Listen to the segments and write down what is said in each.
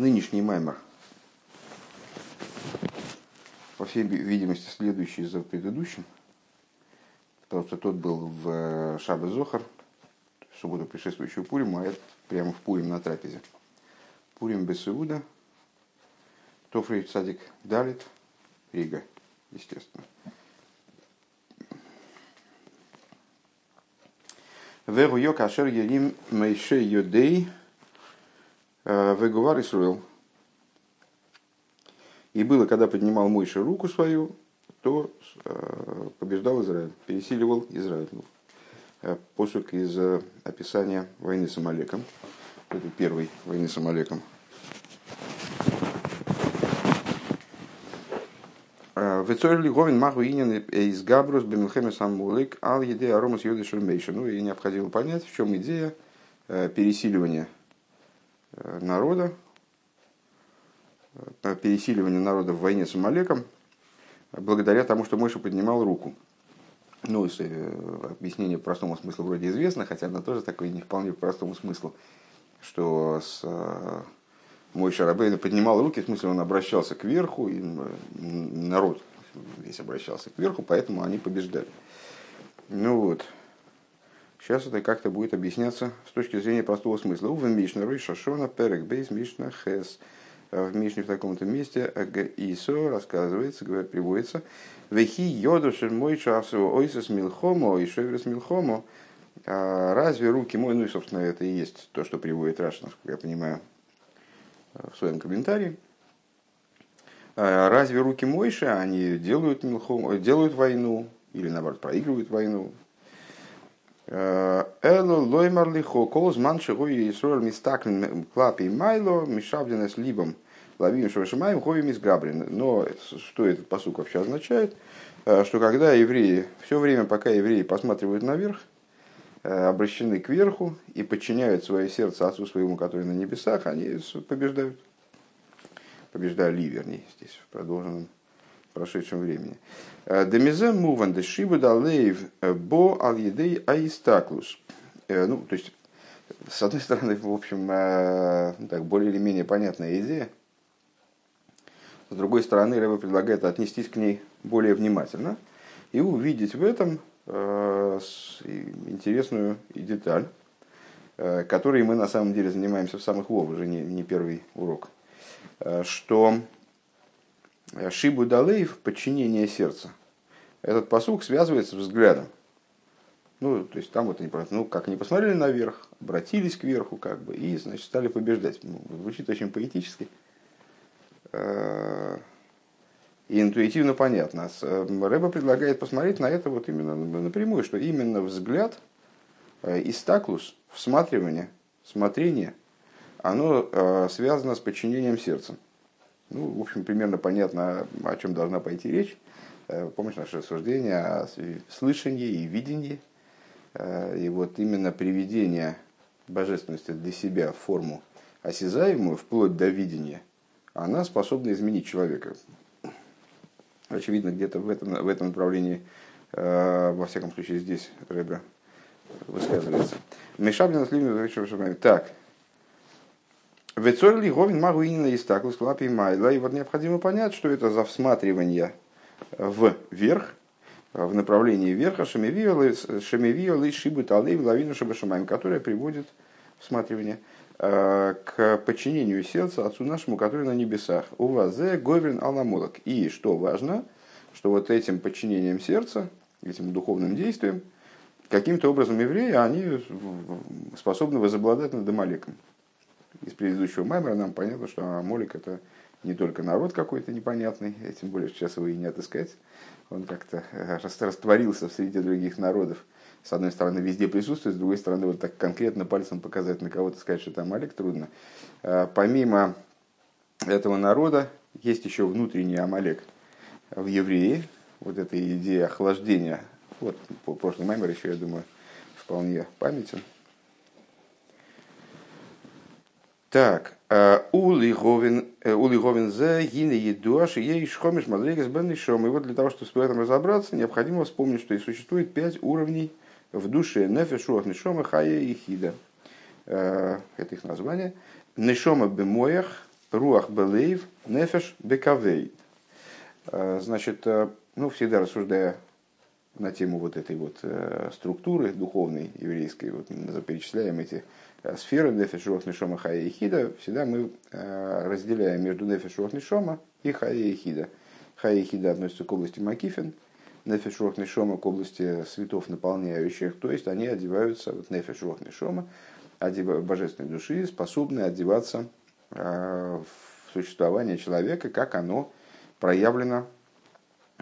нынешний маймер, по всей видимости, следующий за предыдущим, потому что тот был в э, Шабе Зохар, в субботу предшествующую Пуриму, а этот прямо в Пурим на трапезе. Пурим Бесеуда, Тофрей Садик Далит, Рига, естественно. Вегу йок ашер ерим йодей вегувар Исруэл. И было, когда поднимал Мойша руку свою, то э, побеждал Израиль, пересиливал Израиль. Э, посук из описания войны с Амалеком. Это первой войны с Амалеком. Вецорли Говин Маху из Габрус Бемилхеме Самулик Ал Еде Аромас Йоды Шермейша. Ну и необходимо понять, в чем идея э, пересиливания э, народа, э, пересиливания народа в войне с Амалеком, благодаря тому, что Мойша поднимал руку. Ну, объяснение по простому смыслу вроде известно, хотя оно тоже такое не вполне по простому смыслу, что с мой Шарабейна поднимал руки, в смысле он обращался к верху, и народ весь обращался к верху, поэтому они побеждали. Ну вот. Сейчас это как-то будет объясняться с точки зрения простого смысла. У Мишна, Рой Шашона, Перек, Бейс, Мишна, Хес. В Мишне в таком-то месте Исо рассказывается, говорит, приводится. Вехи йоду мой шавсу ойсес милхомо и шеврес милхомо. А разве руки мой, ну и, собственно, это и есть то, что приводит Раш, насколько я понимаю, в своем комментарии. А разве руки Мойши, они делают, милхом, делают войну или наоборот проигрывают войну? Эло лоймар лихо колз манши гои исроль мистаклин клапи майло мишавдина с либом лавим шавашимаем хови мисгабрин. Но что этот посук вообще означает? Э, что когда евреи, все время пока евреи посматривают наверх, э, обращены к верху и подчиняют свое сердце Отцу своему, который на небесах, они побеждают побеждали, вернее, здесь в продолженном прошедшем времени. Э, Демизе муван дешибу далеев э, бо ал едей аистаклус. Э, ну, то есть, с одной стороны, в общем, ну, так, более или менее понятная идея. С другой стороны, Рэба предлагает отнестись к ней более внимательно и увидеть в этом интересную деталь, которой мы на самом деле занимаемся в самых Вов, уже не, не первый урок – что Шибу Далеев – подчинение сердца. Этот посук связывается с взглядом. Ну, то есть там вот они ну, как они посмотрели наверх, обратились к верху, как бы, и, значит, стали побеждать. Ну, звучит очень поэтически. Э, и интуитивно понятно. Рэба предлагает посмотреть на это вот именно напрямую, что именно взгляд, истаклус, всматривание, смотрение, оно э, связано с подчинением сердца. Ну, в общем, примерно понятно, о чем должна пойти речь. Э, помнишь наше рассуждение о слышании и видении. Э, и вот именно приведение божественности для себя в форму осязаемую, вплоть до видения, она способна изменить человека. Очевидно, где-то в этом, в этом направлении, во всяком случае здесь Рэбе высказывается. Мешаблин Слимин, так, Вецорли Говин Магуинина и Стаклус Клапи Майла. И вот необходимо понять, что это за всматривание вверх, в направлении верха Шемевиолы Шибу Талей Лавину Шабашамаем, которая приводит всматривание э, к подчинению сердца Отцу нашему, который на небесах. У вас Говин Аламолок. И что важно, что вот этим подчинением сердца, этим духовным действием, каким-то образом евреи, они способны возобладать над Амалеком из предыдущего маймера нам понятно, что Амолик это не только народ какой-то непонятный, тем более сейчас его и не отыскать. Он как-то э, растворился среди других народов. С одной стороны, везде присутствует, с другой стороны, вот так конкретно пальцем показать на кого-то, сказать, что это Амалик, трудно. Э, помимо этого народа, есть еще внутренний Амалек в евреи. Вот эта идея охлаждения. Вот, прошлый маймер еще, я думаю, вполне памятен. Так, э, Ули Говин э, за Гине Едуаш и ей Шхомиш Мадригас Бен И вот для того, чтобы в этом разобраться, необходимо вспомнить, что и существует пять уровней в душе Нефешуах Нишома Хая и Хида. Э, это их название. Нишома Бемоях, руах белейв нефеш бекавей. Значит, ну, всегда рассуждая на тему вот этой вот структуры духовной еврейской, вот перечисляем эти сферы нефеш руах нишома хая и хида, всегда мы разделяем между нефеш руах нишома и хая и хида. Хая и хида относятся к области макифин, нефеш руах нишома к области светов наполняющих, то есть они одеваются, вот нефеш руах нишома, божественной души способны одеваться в существование человека, как оно проявлено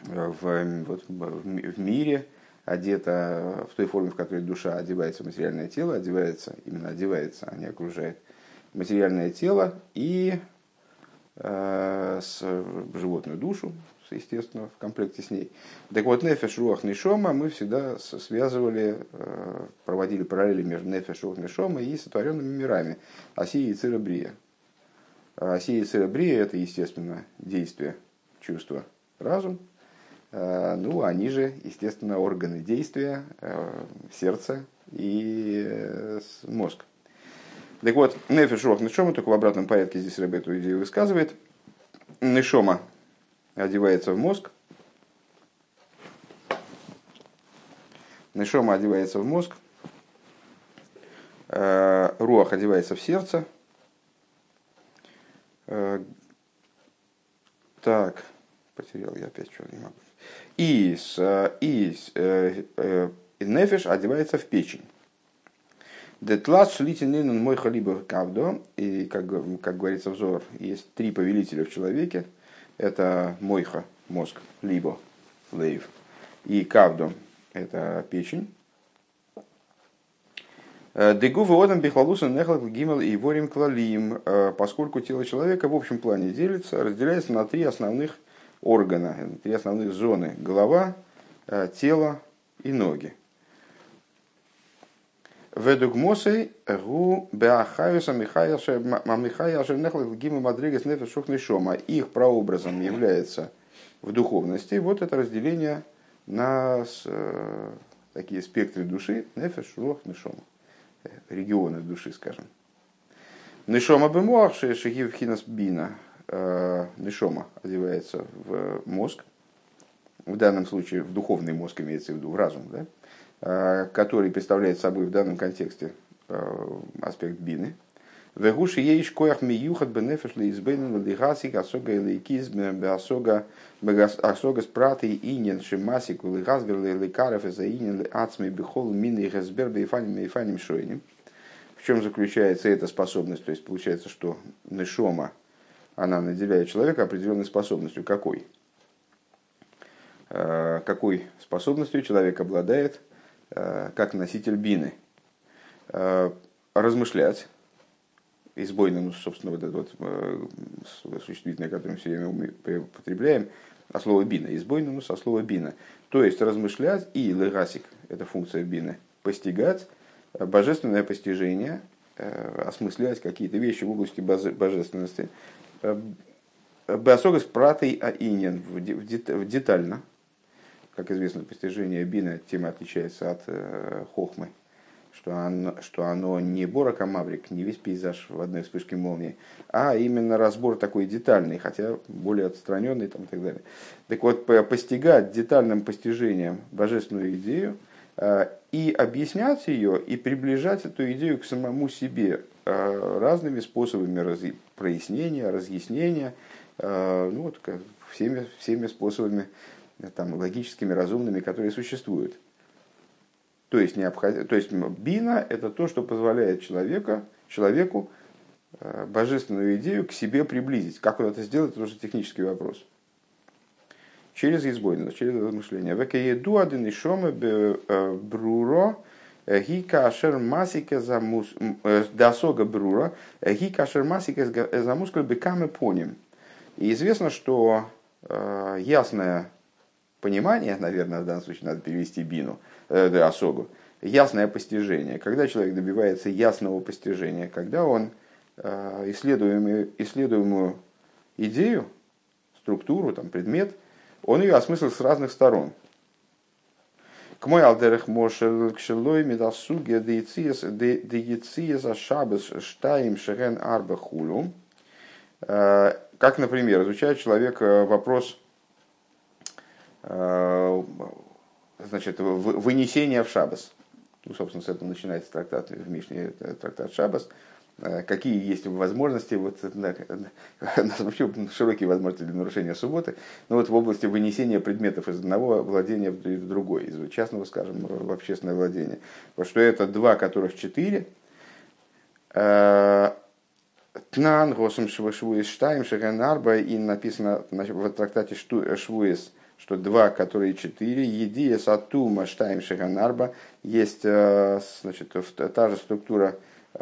в, вот, в мире, одето в той форме, в которой душа одевается в материальное тело, одевается, именно одевается, а не окружает материальное тело и э, с животную душу, естественно, в комплекте с ней. Так вот, нефеш, руах, нишома мы всегда связывали, э, проводили параллели между нефеш, руах, нишома и сотворенными мирами, Осия и Церебрия. Осия и Церебрия – это, естественно, действие, чувство, разум. Э, ну, они же, естественно, органы действия, э, сердце и мозг. Так вот, нефеш, руах, нишома, только в обратном порядке здесь Рэб эту идею высказывает. Нишома одевается в мозг. Нешома одевается в мозг. Э, руах одевается в сердце. Э, так, потерял я опять что не могу. И, с, и э, э, нефиш одевается в печень. Детлас шлитинин мой халиба кавдо. И, как, как говорится взор, есть три повелителя в человеке – это мойха, мозг, либо лейв, и кавдо, это печень. Э, Дегу водом бихлалуса нехлак гимел и ворим клалим, э, поскольку тело человека в общем плане делится, разделяется на три основных органа, три основных зоны. Голова, э, тело и ноги. Ведугмосей гу беахаюса михая ашернехла гима мадригас нефеш шома. Их прообразом является в духовности вот это разделение на э, такие спектры души, нефеш, рох, нишома, регионы души, скажем. Нишома бемуах шехив хинас бина, э, нишома одевается в мозг, в данном случае в духовный мозг имеется в виду, в разум, да? Э, который представляет собой в данном контексте э, аспект бины. Вегуши еиш коях миюхат бенефеш леизбейнен лигасик асога лейкиз асога асога спраты инен шимасик лигазбер лейкарев за инен ацми бихол мины газбер бейфаним бейфаним шойним. В чем заключается эта способность? То есть получается, что нешома, она наделяет человека определенной способностью. Какой? Э, какой способностью человек обладает – Э, как носитель бины, э, размышлять, избойно, ну, собственно, вот это вот существительное, которое мы все время употребляем, а слово бина, избойно, ну, со слова бина. То есть размышлять и легасик, это функция бины, постигать божественное постижение, осмыслять какие-то вещи в области божественности. Беосогас пратой аинен, детально, как известно, постижение бина тем отличается от э, хохмы, что оно, что оно не борок, а маврик, не весь пейзаж в одной вспышке молнии, а именно разбор такой детальный, хотя более отстраненный там, и так далее. Так вот, постигать детальным постижением божественную идею э, и объяснять ее, и приближать эту идею к самому себе э, разными способами прояснения, разъяснения, э, ну, вот, всеми, всеми способами там, логическими, разумными, которые существуют. То есть, необход... то есть бина – это то, что позволяет человека, человеку э, божественную идею к себе приблизить. Как он это сделает, это уже технический вопрос. Через избойность, через размышление. Векееду один и шоме э, бруро ги кашер масике замус э, досога брура ги кашер масике замускал бекаме поним. И известно, что ясная понимание, наверное, в данном случае надо перевести бину, э, осогу, ясное постижение. Когда человек добивается ясного постижения, когда он э, исследуемую, исследуемую идею, структуру, там, предмет, он ее осмыслил с разных сторон. К мой алдерах мошел кшелой медасуге деяциес ашабес штаим шерен арба хулу. Как, например, изучает человек вопрос значит, вынесения в шабас. Ну, собственно, с этого начинается трактат в Мишне, трактат Шабас. Э, какие есть возможности, вот, да, у нас вообще широкие возможности для нарушения субботы, но вот в области вынесения предметов из одного владения в другое, из частного, скажем, в общественное владение. Вот что это два, которых четыре. Э, Тнан, Госом Швуис Штайм, Шаганарба, и написано в трактате Швуис, что два, которые четыре, Едия Сатума Штайм Шаганарба, есть э, значит, та же структура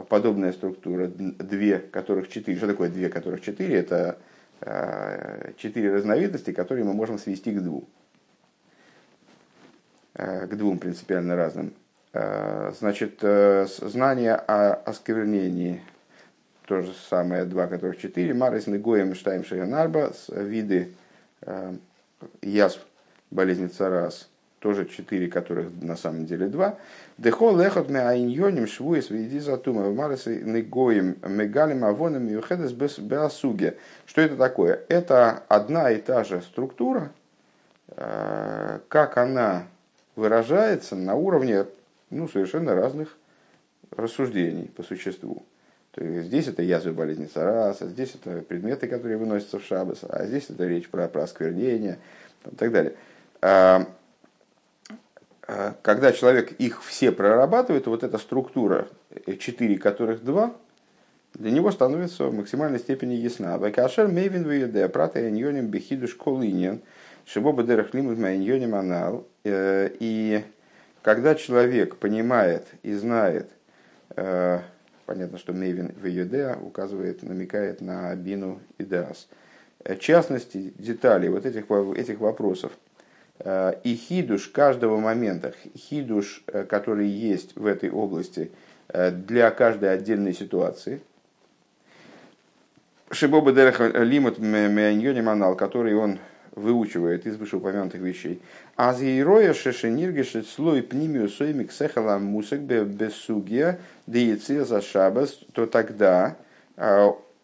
подобная структура, две, которых четыре. Что такое две, которых четыре? Это э, четыре разновидности, которые мы можем свести к двум. Э, к двум принципиально разным. Э, значит, знание о осквернении, то же самое, два, которых четыре. Марис Негоем Штайм Шаганарба, виды язв болезни Царас, тоже четыре, которых на самом деле два. Дехо лехот ме аиньоним швуес веди затума в маресе негоим мегалим авоном юхедес беасуге. Что это такое? Это одна и та же структура, э, как она выражается на уровне ну, совершенно разных рассуждений по существу. То есть здесь это язвы болезни цараса, здесь это предметы, которые выносятся в шабас, а здесь это речь про, про осквернение и так далее. А, когда человек их все прорабатывает, вот эта структура, э, четыре которых два, для него становится в максимальной степени ясна. Вакашер мейвин виеде, прата яньоним бехидуш колиньон, шибоба дерах лимут майньоним анал. Э, и когда человек понимает и знает, э, понятно, что мейвин виеде указывает, намекает на бину и дас, частности, деталей вот этих, этих вопросов – Э, и хидуш каждого момента, хидуш, э, который есть в этой области э, для каждой отдельной ситуации. Шибоба Дерех Лимут Меаньони который он выучивает из вышеупомянутых вещей. А зейроя шешениргешет слой пнимию соймик сехала мусек бесугия деяция за шабас, то тогда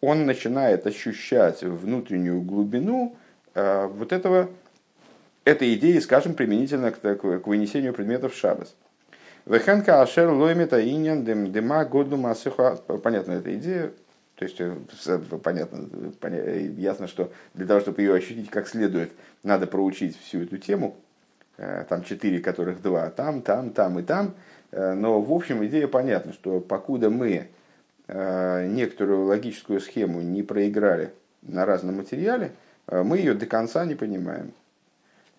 он начинает ощущать внутреннюю глубину вот этого этой идеи, скажем, применительно к, к вынесению предметов в шабас. Вехенка ашер лоймета иньян дема году масыха. Понятна эта идея. То есть, э, понятно, ясно, что для того, чтобы ее ощутить как следует, надо проучить всю эту тему. Э, там четыре, которых два. Там, там, там и там. Э, но, в общем, идея понятна, что покуда мы некоторую логическую схему не проиграли на разном материале, мы ее до конца не понимаем.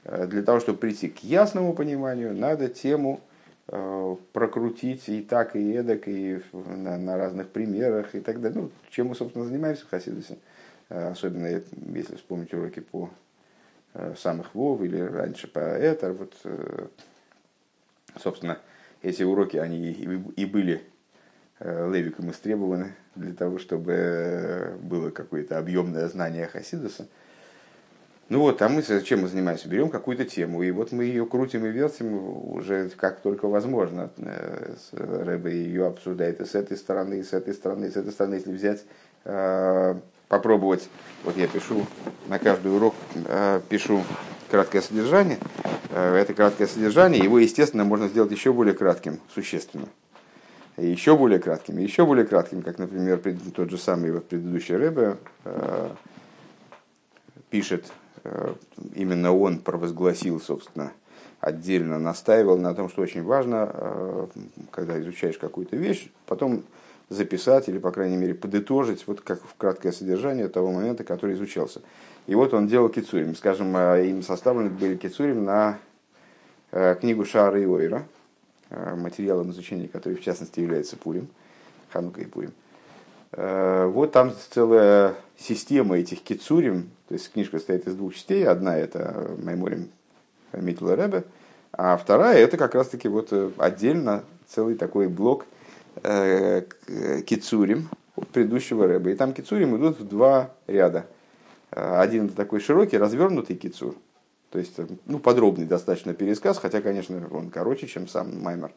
Э, для того, чтобы прийти к ясному пониманию, надо тему э, прокрутить и так, и эдак, и на, разных примерах и так далее. Ну, чем мы, собственно, занимаемся в Хасидусе. Э, особенно, если вспомнить уроки по самых Вов или раньше по Этер. Вот, собственно, эти уроки, они и были Левиком истребованы для того, чтобы было какое-то объемное знание Хасидуса. Ну вот, а мы чем мы занимаемся? Берем какую-то тему, и вот мы ее крутим и вертим уже как только возможно. Э, Рэбе ее обсуждает и с этой стороны, и с этой стороны, и с этой стороны. Если взять, э, попробовать, вот я пишу на каждый урок, э, пишу краткое содержание. Это краткое содержание, его, естественно, можно сделать еще более кратким, существенно. Еще более кратким, еще более кратким, как, например, тот же самый вот предыдущий Рэбе пишет именно он провозгласил, собственно, отдельно настаивал на том, что очень важно, э, когда изучаешь какую-то вещь, потом записать или, по крайней мере, подытожить вот как в краткое содержание того момента, который изучался. И вот он делал кицурим. Скажем, э, им составлены были кицурим на книгу Шара и Ойра, материалом изучения, который в частности является Пурим, Ханука и Пурим. Э, вот там целая система этих кицурим, то есть книжка состоит из двух частей. Одна это Майморим Митла Ребе, а вторая это как раз таки вот э, отдельно целый такой блок э, кицурим предыдущего Рэба. И там кицурим идут в два ряда. Один это такой широкий, развернутый кицур, то есть ну, подробный достаточно пересказ, хотя, конечно, он короче, чем сам Маймер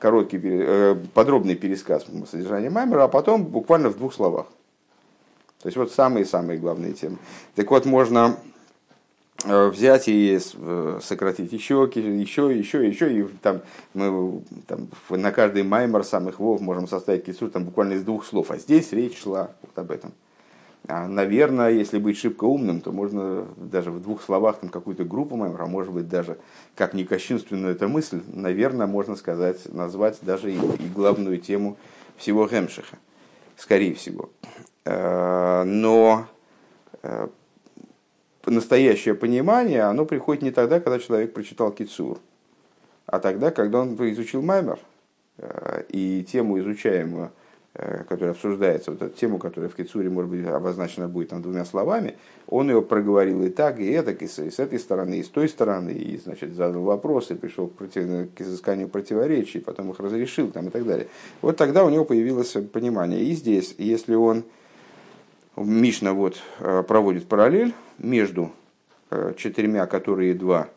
короткий, э, подробный пересказ содержания Маймера, а потом буквально в двух словах. То есть вот самые-самые главные темы. Так вот, можно э, взять и сократить еще, еще, еще, еще, и там мы там, на каждый маймер самых вов можем составить кицур там буквально из двух слов, а здесь речь шла вот об этом. А, наверное, если быть шибко умным, то можно даже в двух словах там какую-то группу маймер, а может быть даже, как не кощунственную эта мысль, наверное, можно сказать, назвать даже и, и главную тему всего Гемшиха, скорее всего. Э, но э, настоящее понимание, оно приходит не тогда, когда человек прочитал Кицур, а тогда, когда он изучил Маймер. Э, и тему изучаемую, которая обсуждается, вот эту тему, которая в Кицуре, может быть, обозначена будет там двумя словами, он ее проговорил и так, и это, и с, этой стороны, и с той стороны, и, значит, задал вопросы, пришел к, против, к изысканию противоречий, потом их разрешил там, и так далее. Вот тогда у него появилось понимание. И здесь, если он Мишна вот э, проводит параллель между э, четырьмя, которые два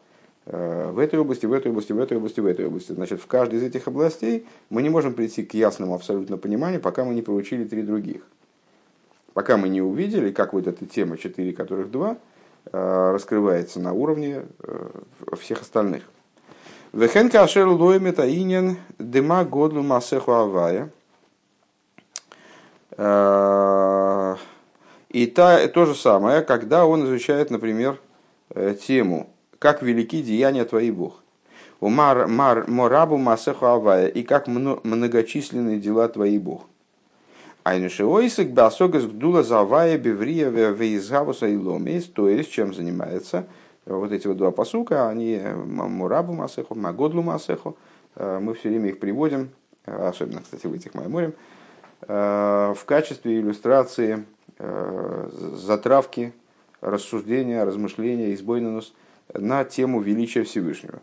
э, в этой области, в этой области, в этой области, в этой области. Значит, в каждой из этих областей мы не можем прийти к ясному абсолютно пониманию, пока мы не проучили три других. Пока мы не увидели, как вот эта тема, четыре которых два, раскрывается на уровне всех остальных. Вехенка ашер лоемет аинен годлу масеху авая. И та, то же самое, когда он изучает, например, э, тему «Как велики деяния твои Бог». У мар, морабу масеху авая, и как многочисленные дела твои Бог. Айнушеойсик басогас гдула завая беврия веизгавуса и ломис, то есть чем занимается. Вот эти вот два посука, они э, мурабу масеху, магодлу масеху, э, мы все время их приводим, особенно, кстати, в этих майморем, в качестве иллюстрации Э, затравки, рассуждения, размышления, избойнанус на тему величия Всевышнего.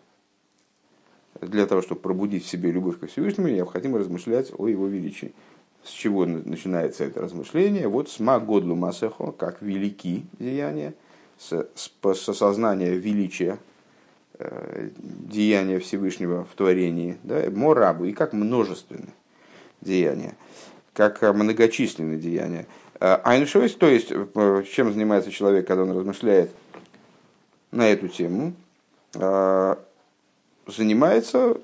Для того, чтобы пробудить в себе любовь ко Всевышнему, необходимо размышлять о его величии. С чего начинается это размышление? Вот с Магодлу Масехо, как велики деяния, с, с, осознания величия э, деяния Всевышнего в творении, да, морабу, и как множественные деяния, как многочисленные деяния. Айншойс, то есть, э, чем занимается человек, когда он размышляет на эту тему, э, занимается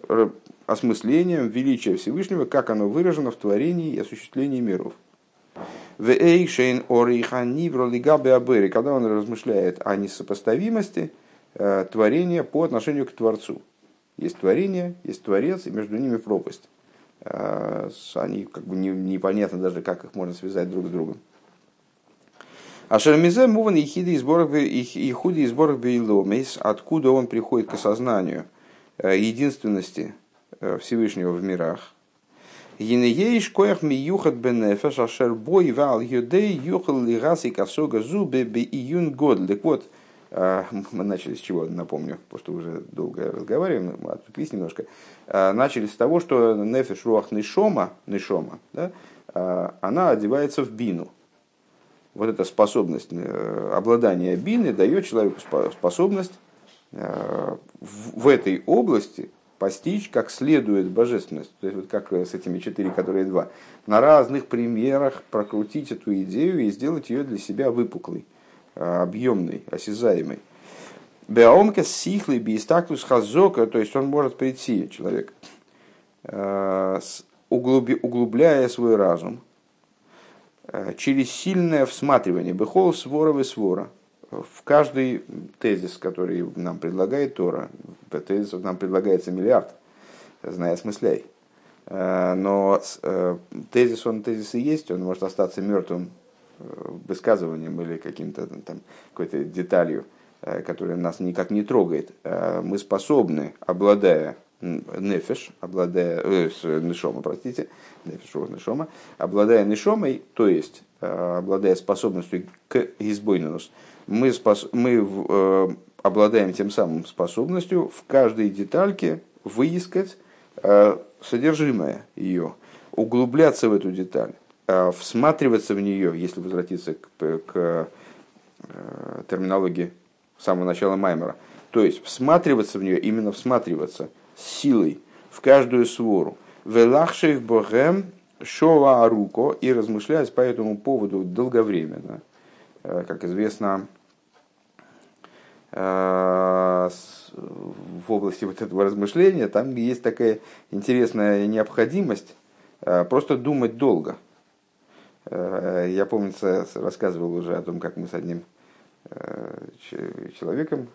осмыслением величия Всевышнего, как оно выражено в творении и осуществлении миров. Когда он размышляет о несопоставимости э, творения по отношению к Творцу. Есть творение, есть Творец, и между ними пропасть. Э, они как бы не, непонятно даже, как их можно связать друг с другом. А Шермизе муван ихиды и сборах ихуди и сборах бейломейс, откуда он приходит к осознанию э, единственности э, Всевышнего в мирах. Енееш коях ми юхат бенефеш, ашер бой вал юдей юхал лигаси косога зубе бе июн год. Так вот, мы начали с чего, напомню, потому что уже долго разговариваем, мы отвлеклись немножко. Начали с того, что нефеш руах нишома, нишома да, она одевается в бину. Вот эта способность, э, обладание бины дает человеку способность в этой области постичь как следует божественность. То есть вот как с этими четыре, которые два. На разных примерах прокрутить эту идею и сделать ее для себя выпуклой объемный, осязаемый. Беомка сихлый биистактус хазока, то есть он может прийти, человек, э, углубляя свой разум, э, через сильное всматривание, бехол своров и свора, в каждый тезис, который нам предлагает Тора, тезисов нам предлагается миллиард, зная смысляй. Э, но тезис, он тезис и есть, он может остаться мертвым высказыванием или каким-то там какой-то деталью, э, которая нас никак не трогает, э, мы способны, обладая нефеш, обладая, э, нишома, простите, нефеш, нишома, обладая нишомой, то есть э, обладая способностью к избойнус, мы, спос, мы э, обладаем тем самым способностью в каждой детальке выискать э, содержимое ее, углубляться в эту деталь. Э, всматриваться в нее, если возвратиться к, к э, терминологии самого начала Маймера, то есть всматриваться в нее, именно всматриваться с силой в каждую свору. Велахшев богем Шова Аруко и размышлять по этому поводу долговременно. Как известно, в области вот этого размышления там есть такая интересная необходимость просто думать долго. Я, помню, рассказывал уже о том, как мы с одним человеком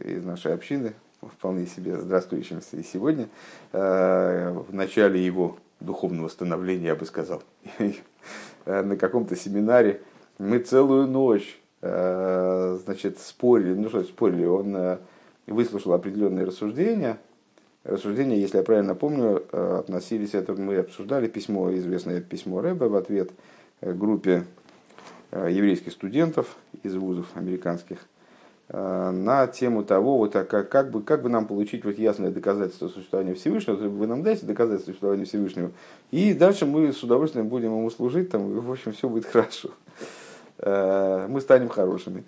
из нашей общины, вполне себе здравствующимся и сегодня, в начале его духовного становления, я бы сказал, на каком-то семинаре мы целую ночь Э, значит, спорили, ну что спорили, он э, выслушал определенные рассуждения. Рассуждения, если я правильно помню, э, относились, это мы обсуждали письмо, известное письмо Рэба в ответ группе еврейских студентов из вузов американских на тему того, вот, а как, как, бы, как бы нам получить вот ясное доказательство существования Всевышнего, вы нам дайте доказательство существования Всевышнего, и дальше мы с удовольствием будем ему служить, там, и, в общем, все будет хорошо. Э, мы станем хорошими.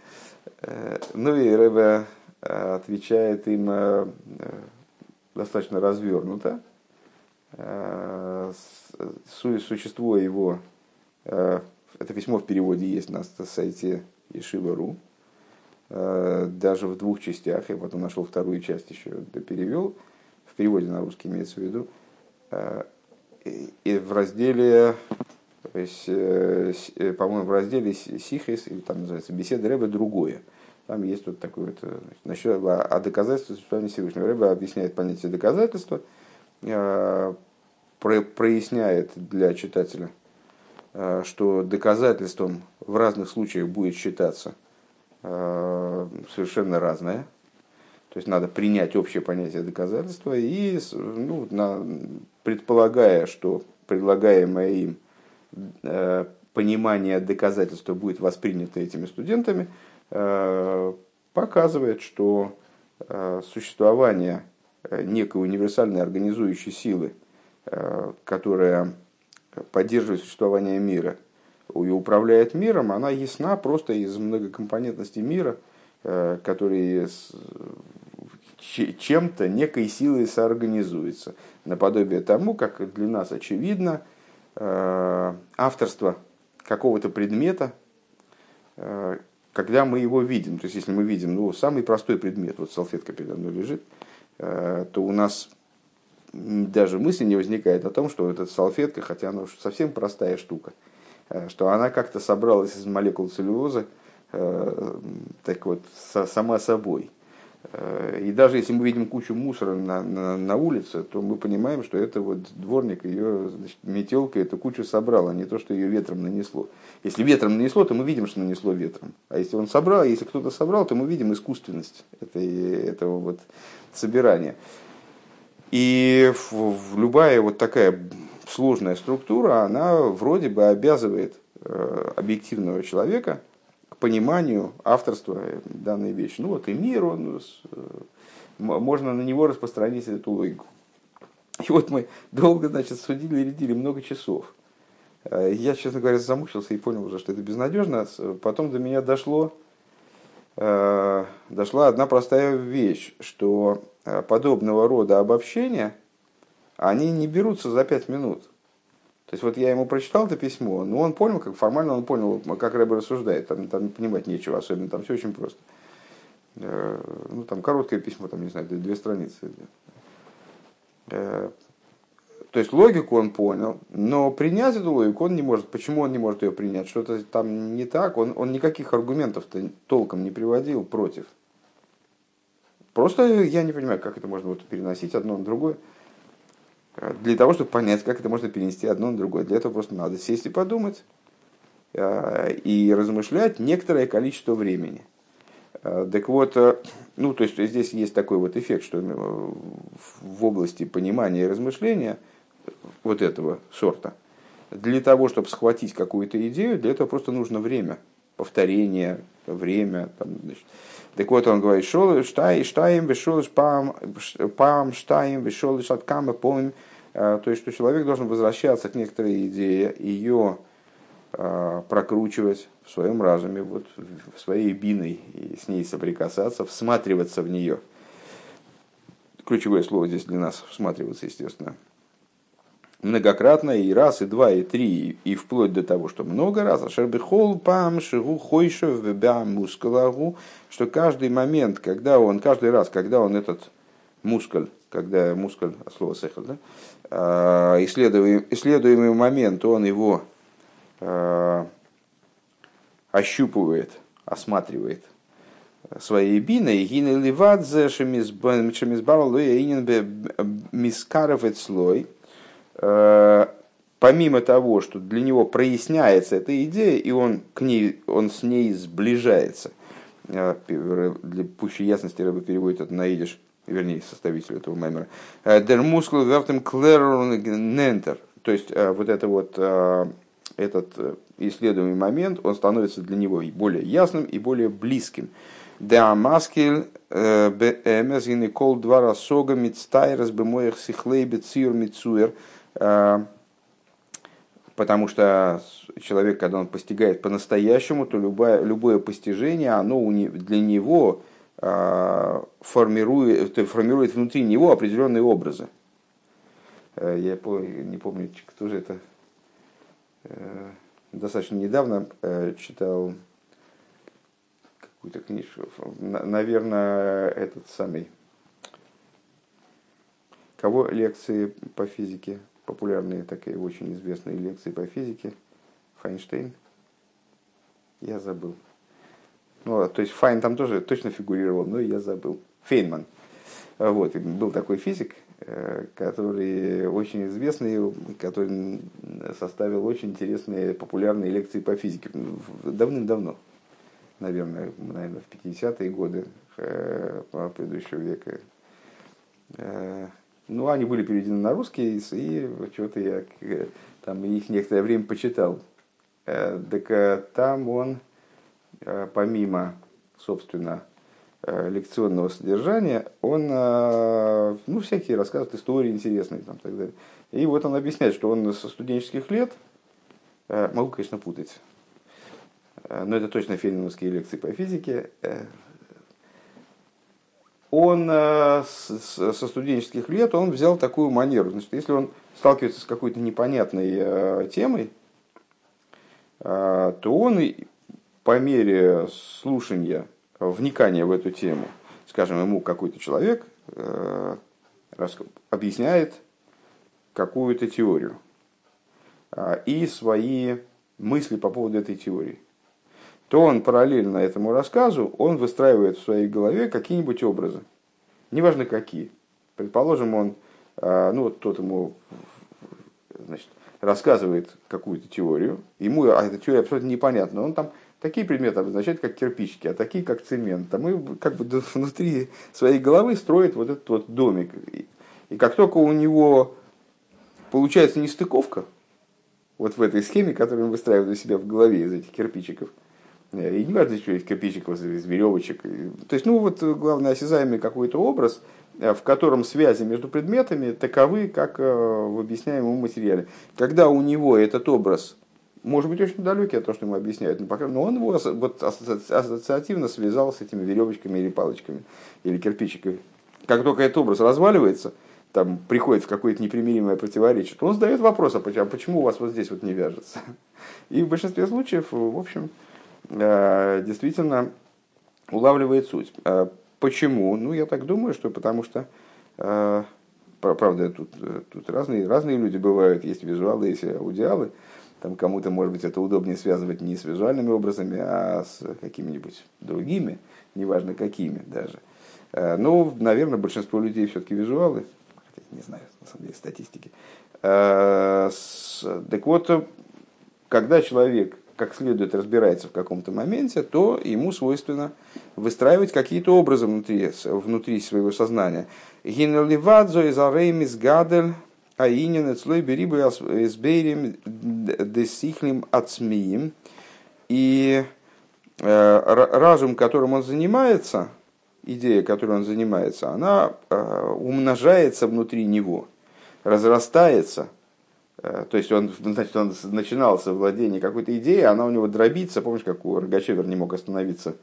Э, ну и Рэбе э, отвечает им достаточно развернуто. Существо его, это письмо в переводе есть на сайте Ешива.ру, даже в двух частях, я потом нашел вторую часть еще перевел, в переводе на русский имеется в виду, и в разделе э, э, по-моему, в разделе Сихис, или там называется беседа Рэба другое. Там есть вот такое вот, э, значит, о доказательстве существования Всевышнего. Рэба объясняет понятие доказательства, проясняет для читателя, что доказательством в разных случаях будет считаться совершенно разное. То есть надо принять общее понятие доказательства и, ну, на, предполагая, что предлагаемое им Э, понимание доказательства будет воспринято этими студентами, э, показывает, что э, существование некой универсальной организующей силы, которая поддерживает существование мира и управляет миром, она ясна просто из многокомпонентности мира, который чем-то, некой силой соорганизуется. Наподобие тому, как для нас очевидно – Э, авторство какого-то предмета, э, когда мы его видим. То есть, если мы видим ну, самый простой предмет, вот салфетка передо мной лежит, э, то у нас даже мысли не возникает о том, что эта салфетка, хотя она уж совсем простая штука, что она как-то собралась из молекул целлюлозы, так вот, сама собой. Э, и даже если мы видим кучу мусора на, на, на улице, то мы понимаем, что это вот дворник ее значит, метелкой эту кучу собрал, а не то, что ее ветром нанесло. Если ветром нанесло, то мы видим, что нанесло ветром. А если он собрал, если кто-то собрал, то мы видим искусственность этой, этого вот собирания. И любая вот такая сложная структура, она вроде бы обязывает э, объективного человека пониманию авторства данной вещи. Ну вот и мир, он, э, можно на него распространить эту логику. И вот мы долго, значит, судили и рядили много часов. Э, я, честно говоря, замучился и понял уже, что это безнадежно. Потом до меня дошло, дошла одна простая вещь, что подобного рода обобщения, они не берутся за пять минут. То есть вот я ему прочитал это письмо, но он понял, как формально он понял, как Рэбе рассуждает, там, там понимать нечего особенно, там все очень просто. Э, ну, там короткое письмо, там, не знаю, две страницы. Э, то есть логику он понял, но принять эту логику он не может. Почему он не может ее принять? Что-то там не так. Он, он никаких аргументов-то толком не приводил против. Просто я не понимаю, как это можно вот переносить одно на другое для того, чтобы понять, как это можно перенести одно на другое. Для этого просто надо сесть и подумать э, и размышлять некоторое количество времени. Э, так вот, э, ну, то есть здесь есть такой вот эффект, что в области понимания и размышления вот этого сорта, для того, чтобы схватить какую-то идею, для этого просто нужно время, повторение, время. Там, значит. Так вот он говорит, шол штай, штаем, вешол пам, пам, штаем, вешол шаткама, помним, а, то есть, что человек должен возвращаться к некоторой идее, ее а, прокручивать в своем разуме, вот, в своей биной, и с ней соприкасаться, всматриваться в нее. Ключевое слово здесь для нас всматриваться, естественно. Многократно, и раз, и два, и три, и вплоть до того, что много раз, а шербихол пам шигу хойшев мускулагу, что каждый момент, когда он, каждый раз, когда он этот мускуль, когда мускуль, слово сехал, да, а, исследуемый, исследуемый момент, он его э, ощупывает, осматривает своей биной, гины ливадзе шемизбарл мискаров слой, помимо того, что для него проясняется эта идея, и он, к ней, он с ней сближается, э, для пущей ясности Рэба переводит это на вернее, составитель этого маймера, «Der Muskel вертем нентер», то есть э, вот это вот этот исследуемый момент, он становится для него и более ясным, и более близким. Да маскель бэмэс гинекол два рассога мицтайрас бэмоях сихлейбет сир мицуэр – Э, потому что человек, когда он постигает по-настоящему, то любое, любое постижение, оно для него э, формирует, формирует внутри него определенные образы. Э, я не помню, кто же это. Достаточно недавно читал какую-то книжку. Наверное, этот самый. Кого лекции по физике популярные такие очень известные лекции по физике. Файнштейн. Я забыл. Ну, то есть Файн там тоже точно фигурировал, но я забыл. Фейнман. Вот, был такой физик, э, который очень известный, который составил очень интересные популярные лекции по физике давным-давно, наверное, наверное, в 50-е годы э, предыдущего века. Ну, они были переведены на русский, и что-то я там их некоторое время почитал. Э, так э, там он, э, помимо, собственно, лекционного содержания, он, ну, всякие рассказывает истории интересные там, так далее. И вот он объясняет, что он со студенческих лет, могу, конечно, путать, но это точно фельдмановские лекции по физике, он э, со студенческих лет он взял такую манеру. Значит, если он сталкивается с какой-то непонятной э, темой, э, то он по мере слушания, вникания в эту тему, скажем, ему какой-то человек объясняет какую-то теорию и свои мысли по поводу этой теории то он параллельно этому рассказу, он выстраивает в своей голове какие-нибудь образы. Неважно какие. Предположим, он, а, ну вот тот ему значит, рассказывает какую-то теорию, ему а эта теория абсолютно непонятна, он там такие предметы обозначает, как кирпичики, а такие, как цемент. Там и как бы внутри своей головы строит вот этот вот домик. И как только у него получается нестыковка, вот в этой схеме, которую он выстраивает у себя в голове из этих кирпичиков – и не важно, что есть копейщиков из веревочек. То есть, ну вот, главное, осязаемый какой-то образ, э, в котором связи между предметами таковы, как э, в объясняемом материале. Когда у него этот образ, может быть, очень далекий от того, что ему объясняют, но, пока, но он его вот, ассоциативно связал с этими веревочками или палочками, или кирпичиками. Как только этот образ разваливается, там приходит в какое-то непримиримое противоречие, то он задает вопрос, а почему а у вас вот здесь вот не вяжется? И в большинстве случаев, в общем, Э, действительно улавливает суть. Э, почему? Ну, я так думаю, что потому что, э, правда, тут, тут разные, разные люди бывают, есть визуалы, есть аудиалы, там кому-то, может быть, это удобнее связывать не с визуальными образами, а с какими-нибудь другими, неважно какими даже. Ну, наверное, большинство людей все-таки визуалы, не знаю, на самом деле, статистики. Так вот, когда человек как следует разбирается в каком-то моменте, то ему свойственно выстраивать какие-то образы внутри, внутри своего сознания. Гинеливадзо из ареймис гадель аинин эцлой берибы изберим десихлим ацмиим. И э, разум, которым он занимается, идея, которой он занимается, она э, умножается внутри него, разрастается – то есть он, значит, он начинал со владения какой-то идеей, она у него дробится. Помнишь, как у Рогачевер не мог остановиться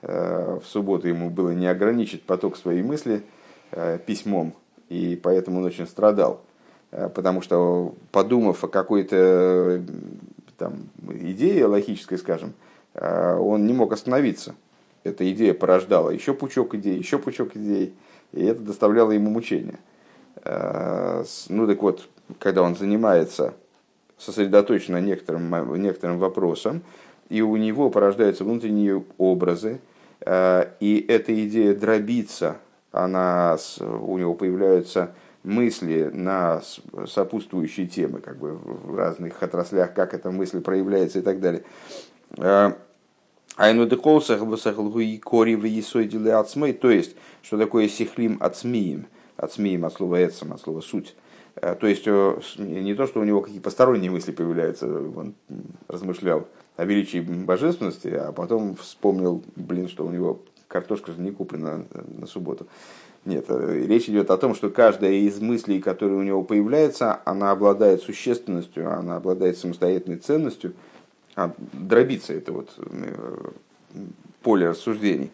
э, в субботу, ему было не ограничить поток своей мысли э, письмом, и поэтому он очень страдал. потому что, подумав о какой-то там, идее логической, скажем, он не мог остановиться. Эта идея порождала еще пучок идей, еще пучок идей, и это доставляло ему мучения. Ну так вот, когда он занимается сосредоточенно некоторым, некоторым вопросом, и у него порождаются внутренние образы, э, и эта идея дробится, она, у него появляются мысли на сопутствующие темы, как бы в разных отраслях, как эта мысль проявляется и так далее. Э, Айну деколсах кори в есойдиле ацмей, то есть, что такое сихлим ацмием, ацмием от слова эцем, от слова суть. Э, то есть, не то, что у него какие-то посторонние мысли появляются, он размышлял о величии божественности, а потом вспомнил, блин, что у него картошка же не куплена на субботу. Нет, э, речь идет о том, что каждая из мыслей, которые у него появляется, она обладает существенностью, она обладает самостоятельной ценностью, а дробится это вот э, поле рассуждений.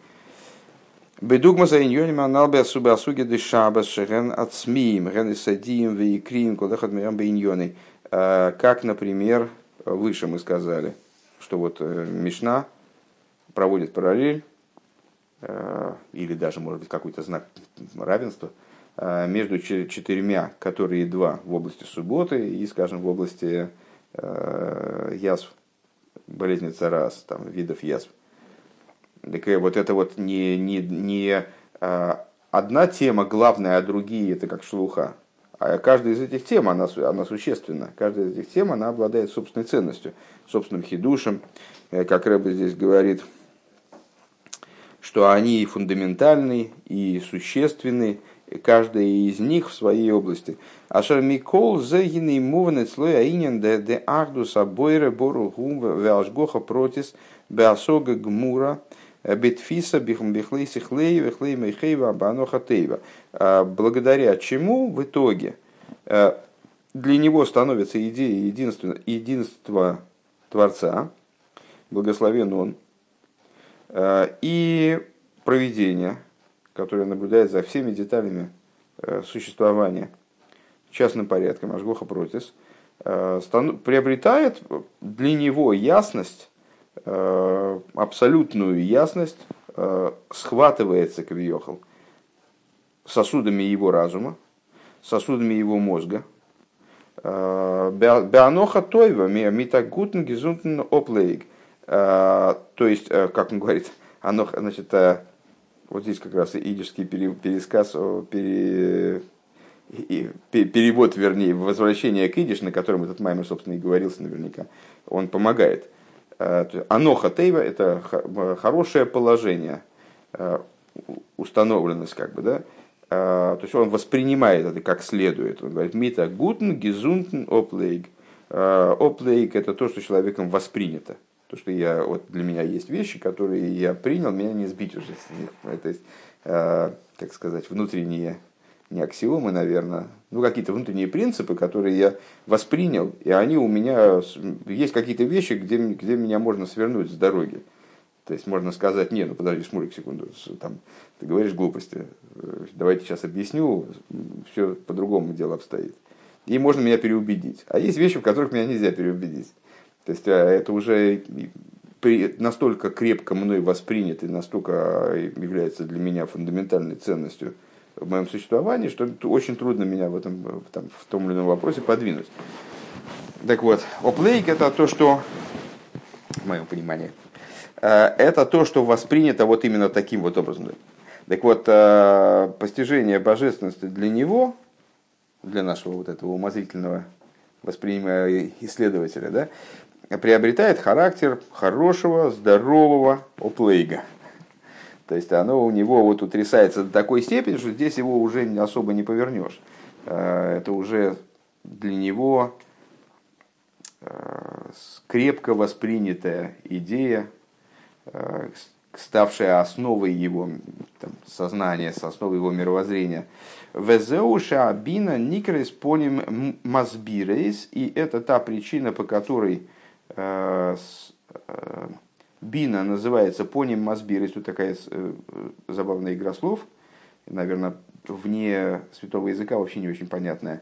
Бедугма за иньоним аналбе асубе асуги дешабас шерен ацмиим, рен исадиим вейкрим, кодахат мирам бейньоны. Э, как, например, выше мы сказали – что вот э, Мишна проводит параллель, э, или даже, может быть, какой-то знак равенства, э, между четырьмя, которые два в области субботы и, скажем, в области язв, болезни царас, там, видов язв. Так вот это вот не, не, не одна тема главная, а другие это как шлуха. А каждая из этих тем, она, она существенна. Каждая из этих тем, она обладает собственной ценностью, собственным хидушем. Э, как Рэба здесь говорит, что они фундаментальны и существенны, каждая из них в своей области. Ашер Микол зегины мувнет слой аинен де де ахдус абойре бору гум веашгоха протис беасога гмура – Бетфиса бихлей сихлей вихлей мейхейва абаноха тейва. А благодаря чему в итоге э, для него становится идея единства, Творца, благословен Он, э, и проведение, которое наблюдает за всеми деталями э, существования частным порядком, Ашгоха Протис, приобретает для него ясность абсолютную ясность э, схватывается Кавиохал сосудами его разума, сосудами его мозга. Э, Беаноха Тойва, Митагутн Гизунтен Оплейг. То есть, как он говорит, оно, значит, вот здесь как раз идишский пересказ, пере, перевод, вернее, возвращение к идиш, на котором этот маймер, собственно, и говорился наверняка, он помогает. Э, Аноха Тейва – это хорошее положение, э, установленность, как бы, да, э, то есть он воспринимает это как следует. Он говорит, мита гутн гизунтн оплейг. Оплейг – это то, что человеком воспринято. То, что я, вот для меня есть вещи, которые я принял, меня не сбить уже с них. Это, как сказать, внутренние не аксиомы, наверное, ну какие-то внутренние принципы, которые я воспринял, и они у меня, есть какие-то вещи, где, где меня можно свернуть с дороги. То есть можно сказать, не, ну подожди, шмурик секунду, там, ты говоришь глупости, э, давайте сейчас объясню, все по-другому дело обстоит. И можно меня переубедить. А есть вещи, в которых меня нельзя переубедить. То есть а, это уже настолько крепко мной воспринято и настолько является для меня фундаментальной ценностью – в моем существовании, что очень трудно меня в этом там, в том или ином вопросе подвинуть. Так вот, оплейк это то, что, в моем понимании, э, это то, что воспринято вот именно таким вот образом. Так вот, э, постижение божественности для него, для нашего вот этого умозрительного воспринимая исследователя, да, приобретает характер хорошего, здорового оплейга – то есть оно у него вот утрясается до такой степени, что здесь его уже особо не повернешь. Э, это уже для него э, крепко воспринятая идея, э, ставшая основой его там, сознания, основой его мировоззрения. Везеуша абина никрес поним мазбирейс, и это та причина, по которой Бина называется поним мазбир, есть тут такая э, забавная игра слов, наверное, вне святого языка вообще не очень понятная.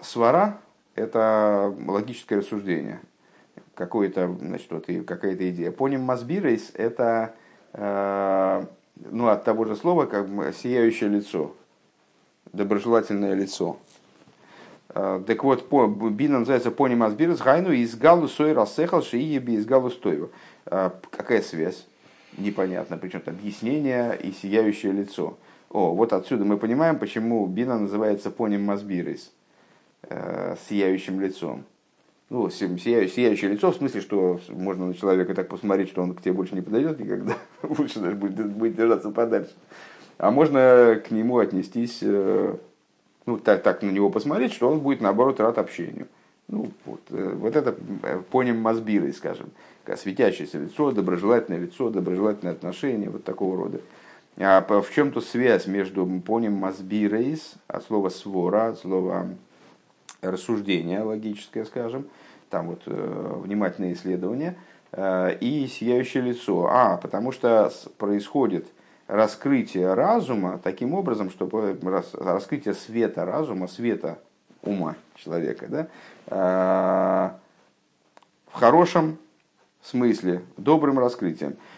Свара – это логическое рассуждение, какое-то, значит, вот, какая-то идея. Поним Масбирейс – это ну, от того же слова, как сияющее лицо, доброжелательное лицо. Так вот, бина называется поним Масбирейс, гайну из галу сой рассехал шиеби из галу стоева. Какая связь? Непонятно. Причем там объяснение и сияющее лицо. О, вот отсюда мы понимаем, почему бина называется поним Масбирейс э, сияющим лицом. Ну, сияющее, сияющее лицо, в смысле, что можно на человека так посмотреть, что он к тебе больше не подойдет никогда, лучше даже будет, будет держаться подальше. А можно к нему отнестись, э, ну, так, так на него посмотреть, что он будет, наоборот, рад общению. Ну, вот, э, вот это э, поним мазбирой, скажем, светящееся лицо, доброжелательное лицо, доброжелательное отношение, вот такого рода. А в чем-то связь между поним мазбирейс, от слова свора, от слова рассуждение логическое, скажем, там вот э, внимательное исследование, э, и сияющее лицо. А, потому что происходит раскрытие разума таким образом, чтобы рас, раскрытие света разума, света ума человека, да, э, в хорошем смысле, добрым раскрытием.